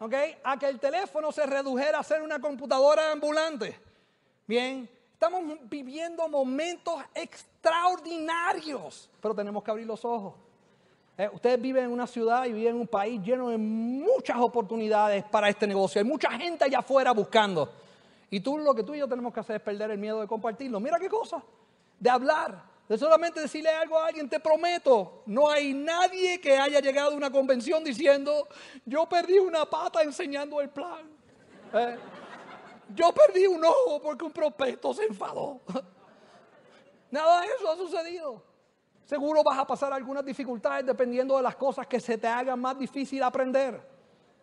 ¿Ok? A que el teléfono se redujera a ser una computadora ambulante. Bien, estamos viviendo momentos extraordinarios, pero tenemos que abrir los ojos. Eh, ustedes viven en una ciudad y viven en un país lleno de muchas oportunidades para este negocio. Hay mucha gente allá afuera buscando. Y tú lo que tú y yo tenemos que hacer es perder el miedo de compartirlo. Mira qué cosa de hablar, de solamente decirle algo a alguien, te prometo, no hay nadie que haya llegado a una convención diciendo, yo perdí una pata enseñando el plan. ¿eh? Yo perdí un ojo porque un prospecto se enfadó. <laughs> Nada de eso ha sucedido. Seguro vas a pasar algunas dificultades dependiendo de las cosas que se te hagan más difícil aprender.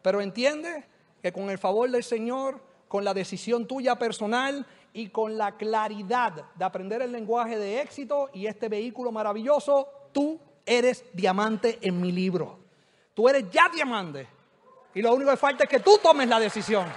Pero entiende que con el favor del Señor, con la decisión tuya personal y con la claridad de aprender el lenguaje de éxito y este vehículo maravilloso, tú eres diamante en mi libro. Tú eres ya diamante. Y lo único que falta es que tú tomes la decisión.